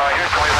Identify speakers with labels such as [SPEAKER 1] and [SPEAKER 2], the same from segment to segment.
[SPEAKER 1] Uh,
[SPEAKER 2] here's 21.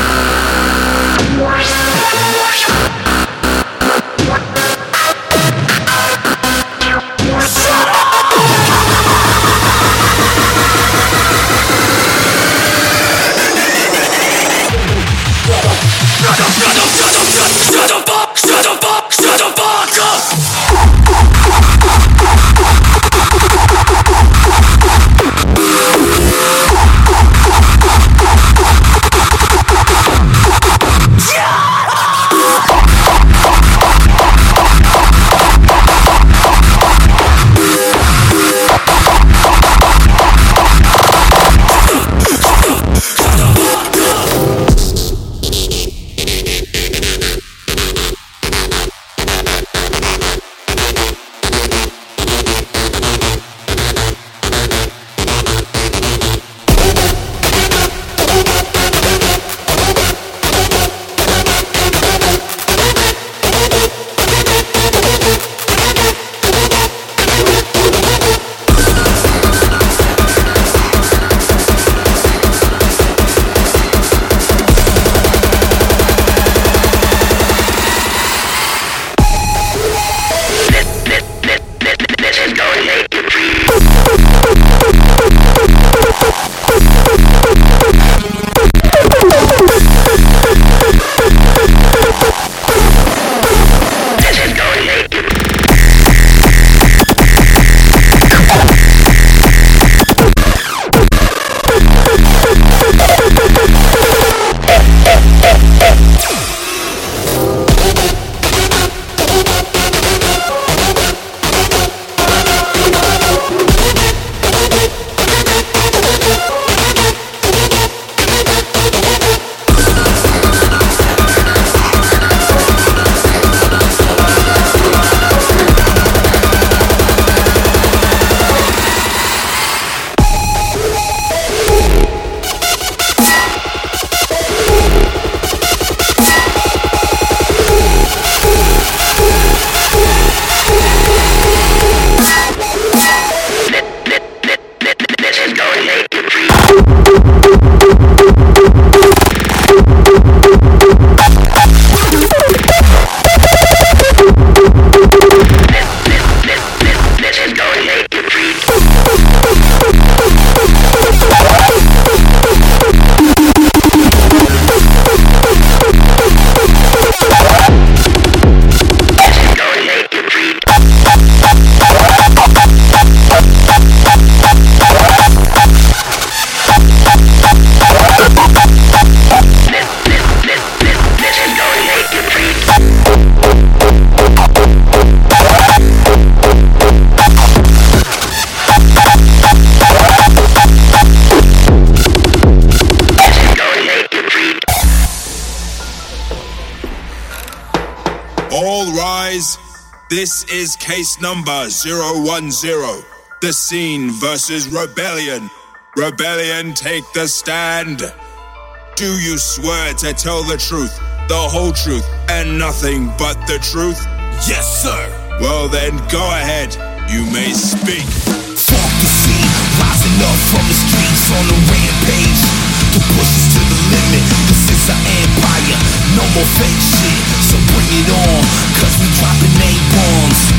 [SPEAKER 2] Case number 010. The scene versus Rebelion. Rebelion, take the stand. Do you swear to tell the truth, the whole truth, and nothing but the truth?
[SPEAKER 3] Yes, sir.
[SPEAKER 2] Well, then go ahead. You may speak.
[SPEAKER 3] Fuck the scene, rising up from the streets on a rampage. The push is to the limit. This is our empire. No more fake shit, so bring it on. Cause we dropping
[SPEAKER 4] eight bombs.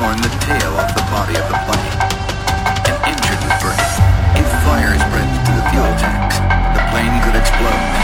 [SPEAKER 4] Torn the tail off the body of the plane. An injured the brain. If fire spreads to the fuel tanks, the plane could explode.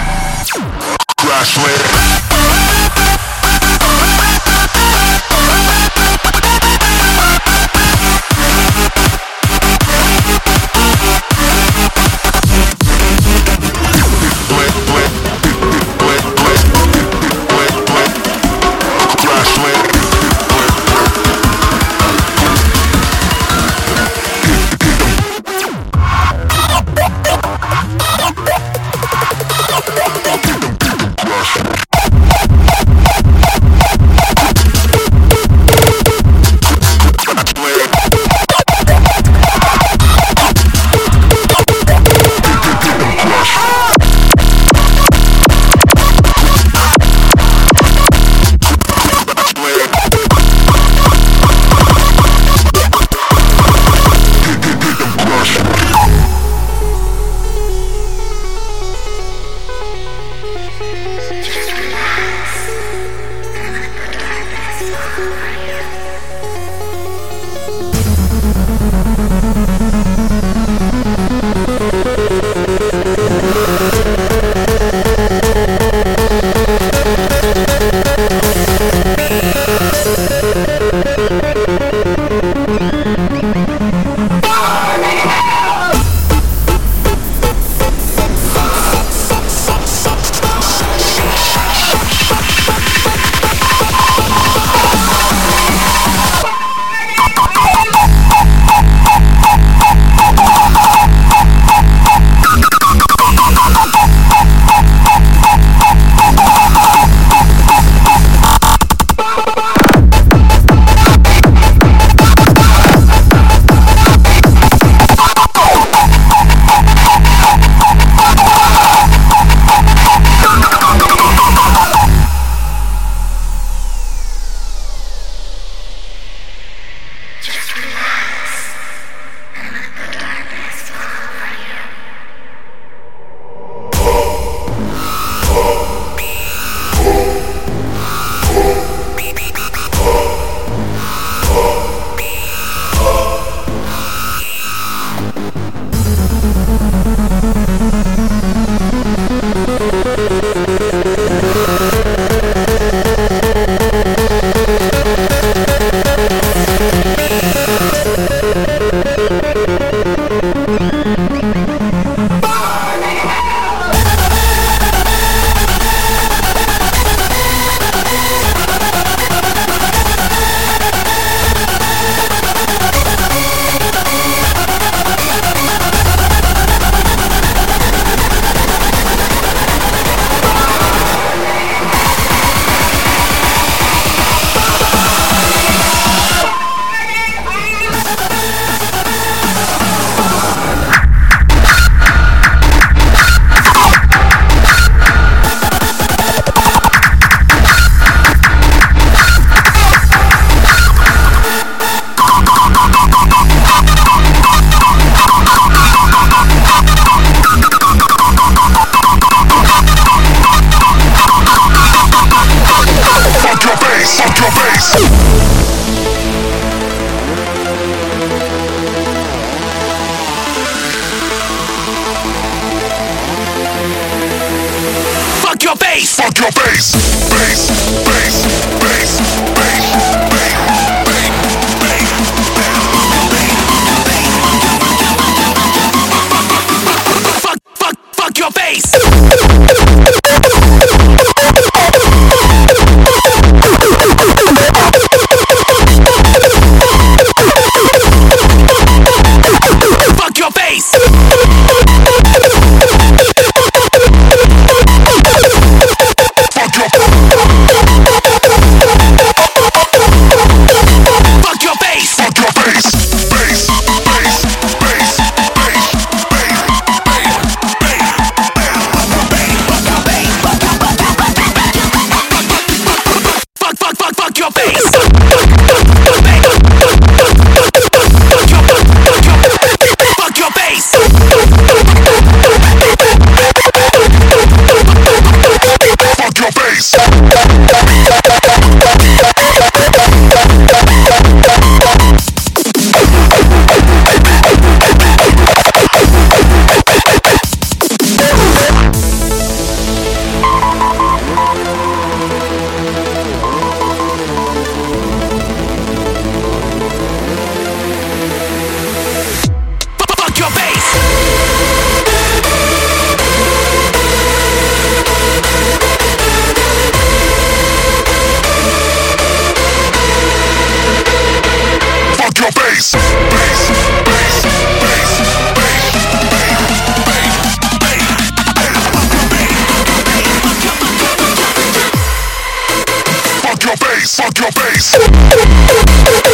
[SPEAKER 3] bass,
[SPEAKER 2] fuck your face.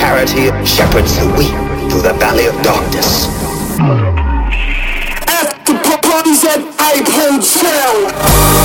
[SPEAKER 5] charity shepherds the weak through the valley of darkness.
[SPEAKER 6] At the parties at Ice Hotel.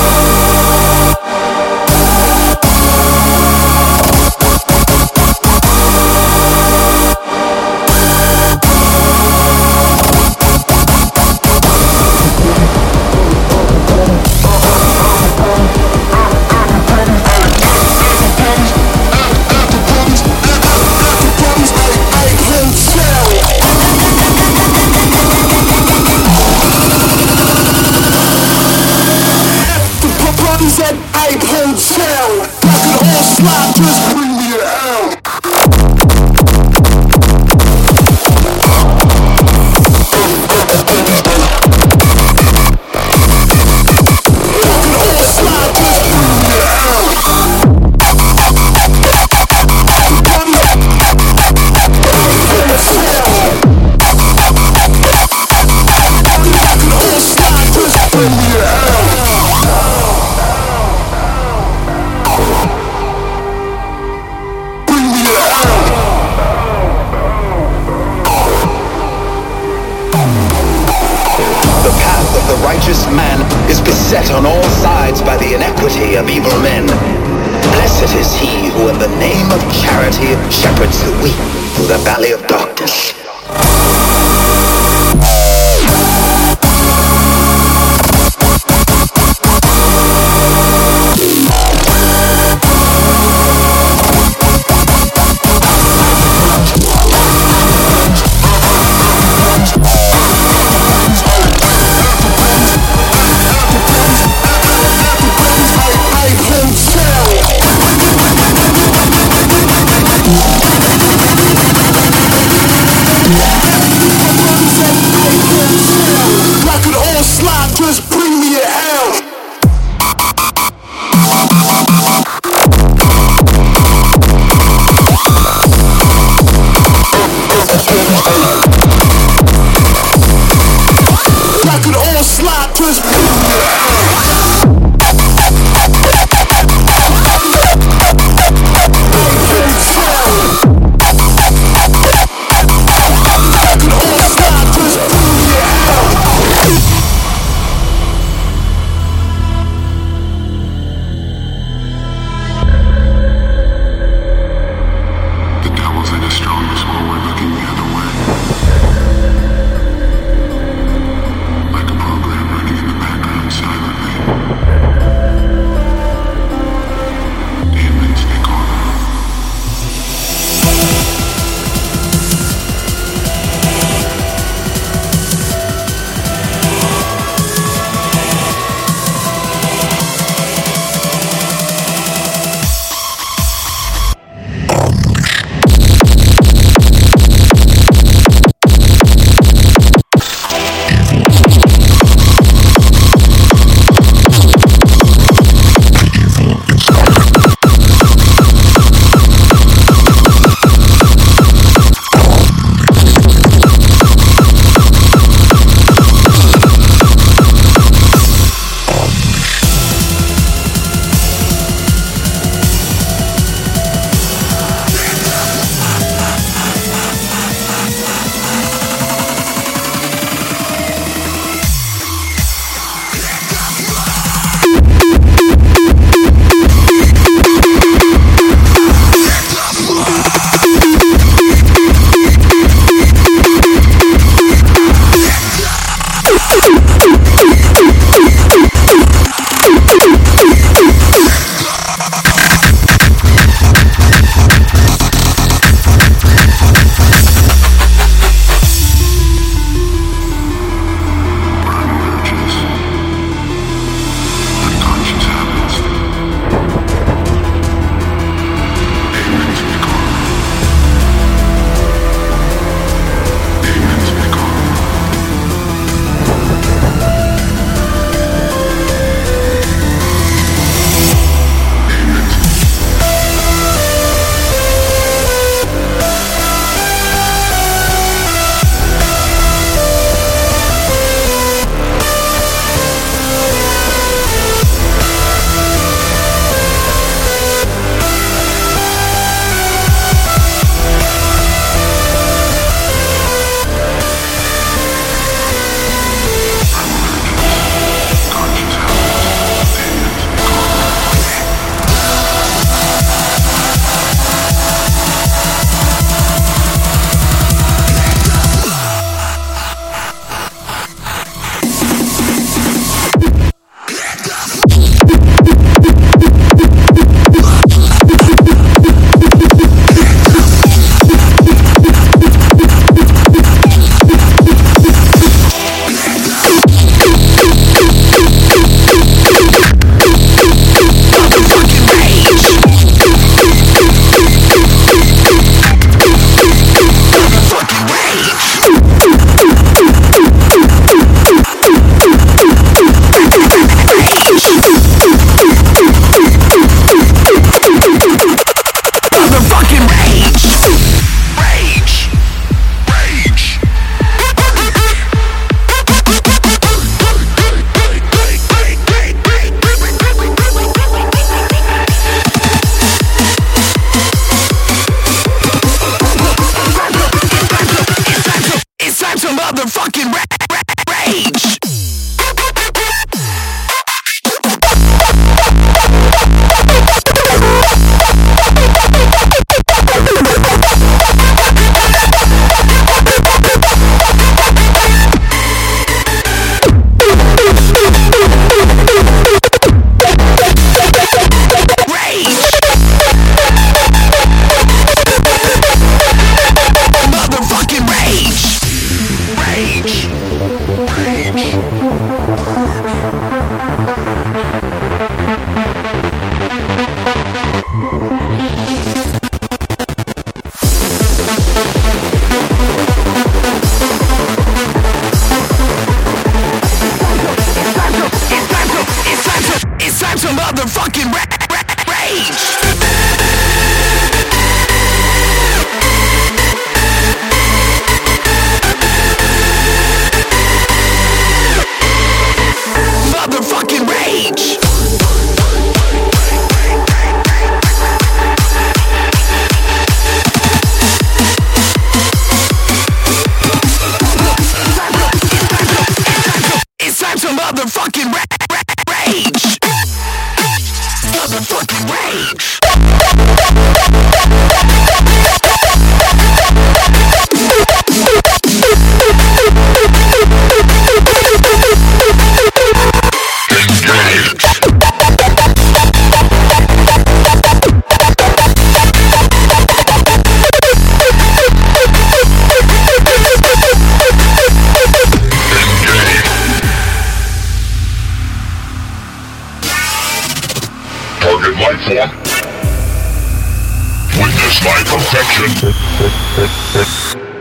[SPEAKER 4] Witness my perfection.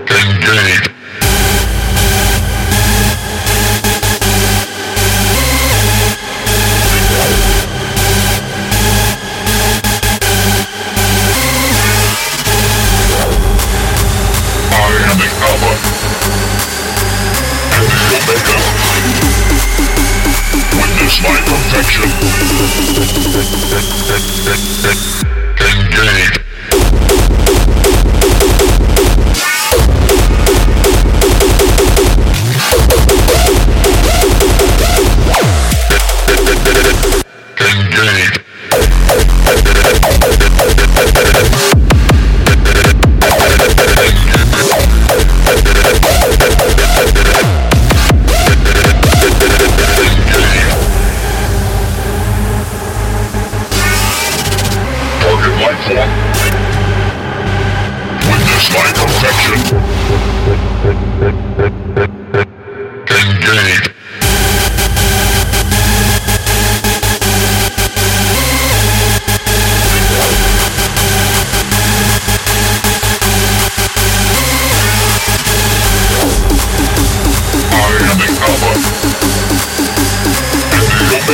[SPEAKER 4] Engage. Witness my perfection.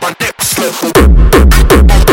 [SPEAKER 4] my
[SPEAKER 6] neck slip.